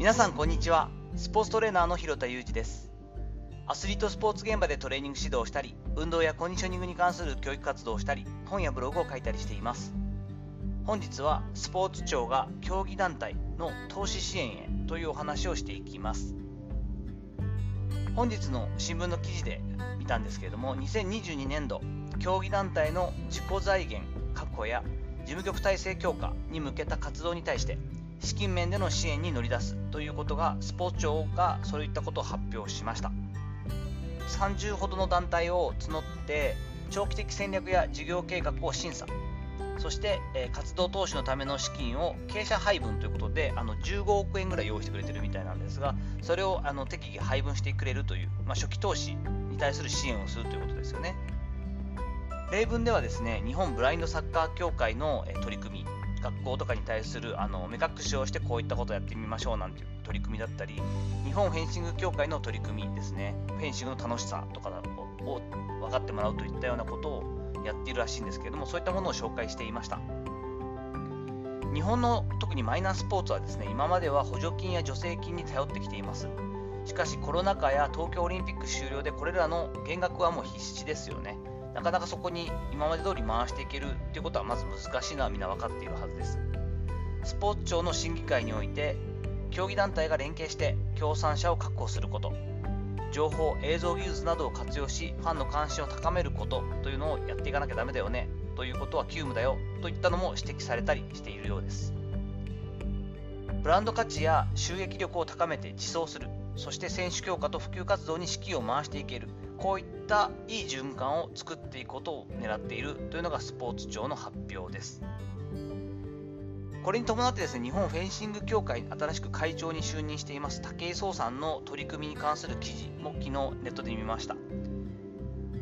皆さんこんにちは。スポーツトレーナーの広田裕二です。アスリートスポーツ現場でトレーニング指導をしたり運動やコンディショニングに関する教育活動をしたり本やブログを書いたりしています。本日はスポーツ庁が競技団体の投資支援へというお話をしていきます。本日の新聞の記事で見たんですけれども2022年度競技団体の自己財源確保や事務局体制強化に向けた活動に対して資金面での支援に乗り出すということがスポーツ庁がそういったことを発表しました。30ほどの団体を募って長期的戦略や事業計画を審査。そして、え活動投資のための資金を傾斜配分ということであの15億円ぐらい用意してくれてるみたいなんですがそれをあの適宜配分してくれるという、まあ、初期投資に対する支援をするということですよね。例文ではですね日本ブラインドサッカー協会の、取り組み学校とかに対するあの目隠しをしてこういったことをやってみましょうなんていう取り組みだったり日本フェンシング協会の取り組みですね。フェンシングの楽しさとかを分かってもらうといったようなことをやっているらしいんですけれどもそういったものを紹介していました。日本の特にマイナースポーツはですね今までは補助金や助成金に頼ってきています。しかしコロナ禍や東京オリンピック終了でこれらの減額はもう必至ですよね。なかなかそこに今まで通り回していけるということはまず難しいのはみんな分かっているはずです。スポーツ庁の審議会において競技団体が連携して協賛者を確保すること。情報映像技術などを活用しファンの関心を高めることというのをやっていかなきゃダメだよね。ということは急務だよ。といったのも指摘されたりしているようです。ブランド価値や収益力を高めて自走する。そして選手強化と普及活動に資金を回していける。こういったいい循環を作っていくことを狙っているというのがスポーツ庁の発表です。これに伴ってですね日本フェンシング協会新しく会長に就任しています武井壮さんの取り組みに関する記事も昨日ネットで見ました。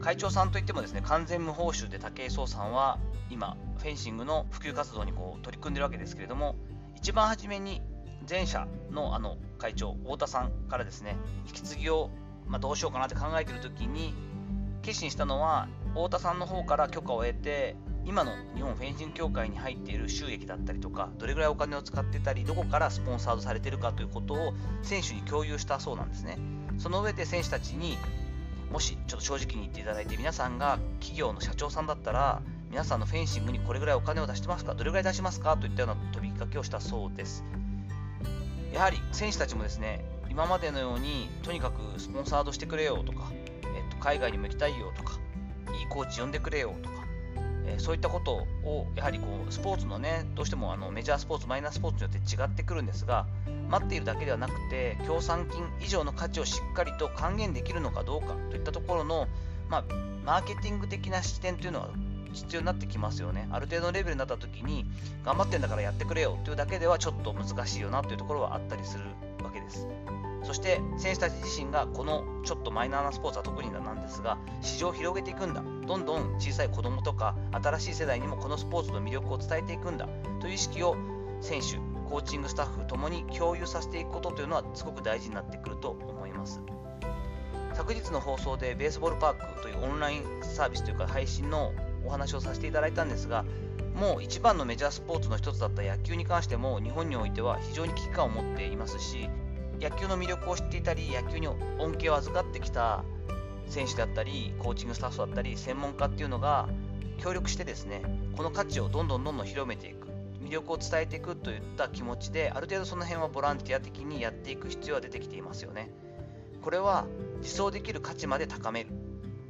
会長さんといってもですね完全無報酬で武井壮さんは今フェンシングの普及活動にこう取り組んでるわけですけれども一番初めに前社のあの会長太田さんからですね引き継ぎを、まあ、どうしようかなって考えてる時に決心したのは太田さんの方から許可を得て今の日本フェンシング協会に入っている収益だったりとかどれぐらいお金を使ってたりどこからスポンサードされてるかということを選手に共有したそうなんですね。その上で選手たちにもしちょっと正直に言っていただいて皆さんが企業の社長さんだったら皆さんのフェンシングにこれぐらいお金を出してますかどれぐらい出しますかといったような飛びかけをしたそうです。やはり選手たちもですね今までのようにとにかくスポンサードしてくれよとか、えっと、海外にも行きたいよとかいいコーチ呼んでくれよとか、えー、そういったことをやはりこうスポーツのねどうしてもあのメジャースポーツマイナースポーツによって違ってくるんですが待っているだけではなくて協賛金以上の価値をしっかりと還元できるのかどうかといったところの、まあ、マーケティング的な視点というのは必要になってきますよね。ある程度のレベルになった時に、頑張ってんだからやってくれよというだけではちょっと難しいよなというところはあったりするわけです。そして選手たち自身がこのちょっとマイナーなスポーツは特になんですが市場を広げていくんだ。どんどん小さい子供とか新しい世代にもこのスポーツの魅力を伝えていくんだ。という意識を選手コーチングスタッフともに共有させていくことというのはすごく大事になってくると思います。昨日の放送でベースボールパークというオンラインサービスというか配信のお話をさせていただいたんですが、もう一番のメジャースポーツの一つだった野球に関しても、日本においては非常に危機感を持っていますし、野球の魅力を知っていたり、野球に恩恵を預かってきた選手だったり、コーチングスタッフだったり、専門家っていうのが協力してですね、この価値をどんどんどんどん広めていく、魅力を伝えていくといった気持ちで、ある程度その辺はボランティア的にやっていく必要は出てきていますよね。これは自走できる価値まで高める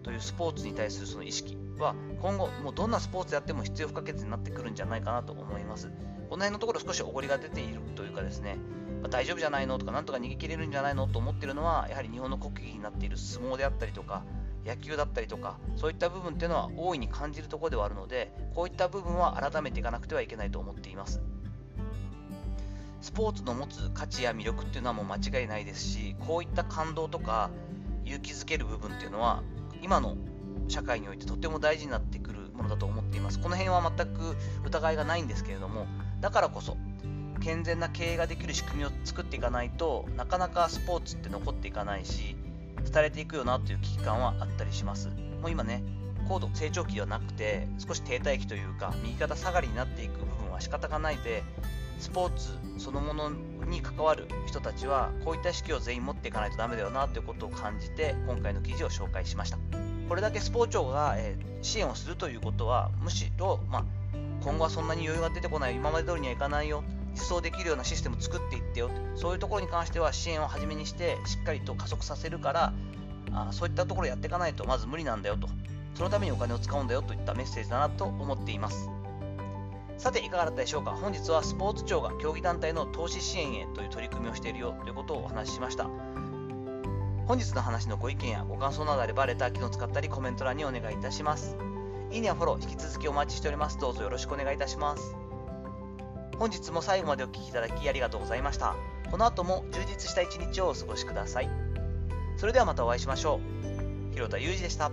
というスポーツに対するその意識は今後もうどんなスポーツやっても必要不可欠になってくるんじゃないかなと思います。この辺のところ少しおごりが出ているというかですね、まあ、大丈夫じゃないのとかなんとか逃げ切れるんじゃないのと思ってるのはやはり日本の国技になっている相撲であったりとか野球だったりとかそういった部分っていうのは大いに感じるところではあるのでこういった部分は改めていかなくてはいけないと思っていますスポーツの持つ価値や魅力っていうのはもう間違いないですしこういった感動とか勇気づける部分っていうのは今の社会においてとても大事になってくるものだと思っています。この辺は全く疑いがないんですけれども、だからこそ、健全な経営ができる仕組みを作っていかないとなかなかスポーツって残っていかないし、廃れていくよなという危機感はあったりします。もう今ね、高度成長期ではなくて、少し停滞期というか、右肩下がりになっていく部分は仕方がないで、スポーツそのものに関わる人たちはこういった意識を全員持っていかないとダメだよなということを感じて今回の記事を紹介しましたこれだけスポーツ庁が、え、支援をするということはむしろ、まあ、今後はそんなに余裕が出てこない今まで通りにはいかないよ実装できるようなシステムを作っていってよそういうところに関しては支援をはじめにしてしっかりと加速させるからあそういったところやっていかないとまず無理なんだよと。そのためにお金を使うんだよといったメッセージだなと思っています。さていかがだったでしょうか？本日はスポーツ庁が競技団体の投資支援へという取り組みをしているよということをお話ししました。本日の話のご意見やご感想などあればレター機能を使ったりコメント欄にお願いいたします。いいねやフォロー引き続きお待ちしております。どうぞよろしくお願いいたします。本日も最後までお聴きいただきありがとうございました。この後も充実した一日をお過ごしください。それではまたお会いしましょう。広田裕二でした。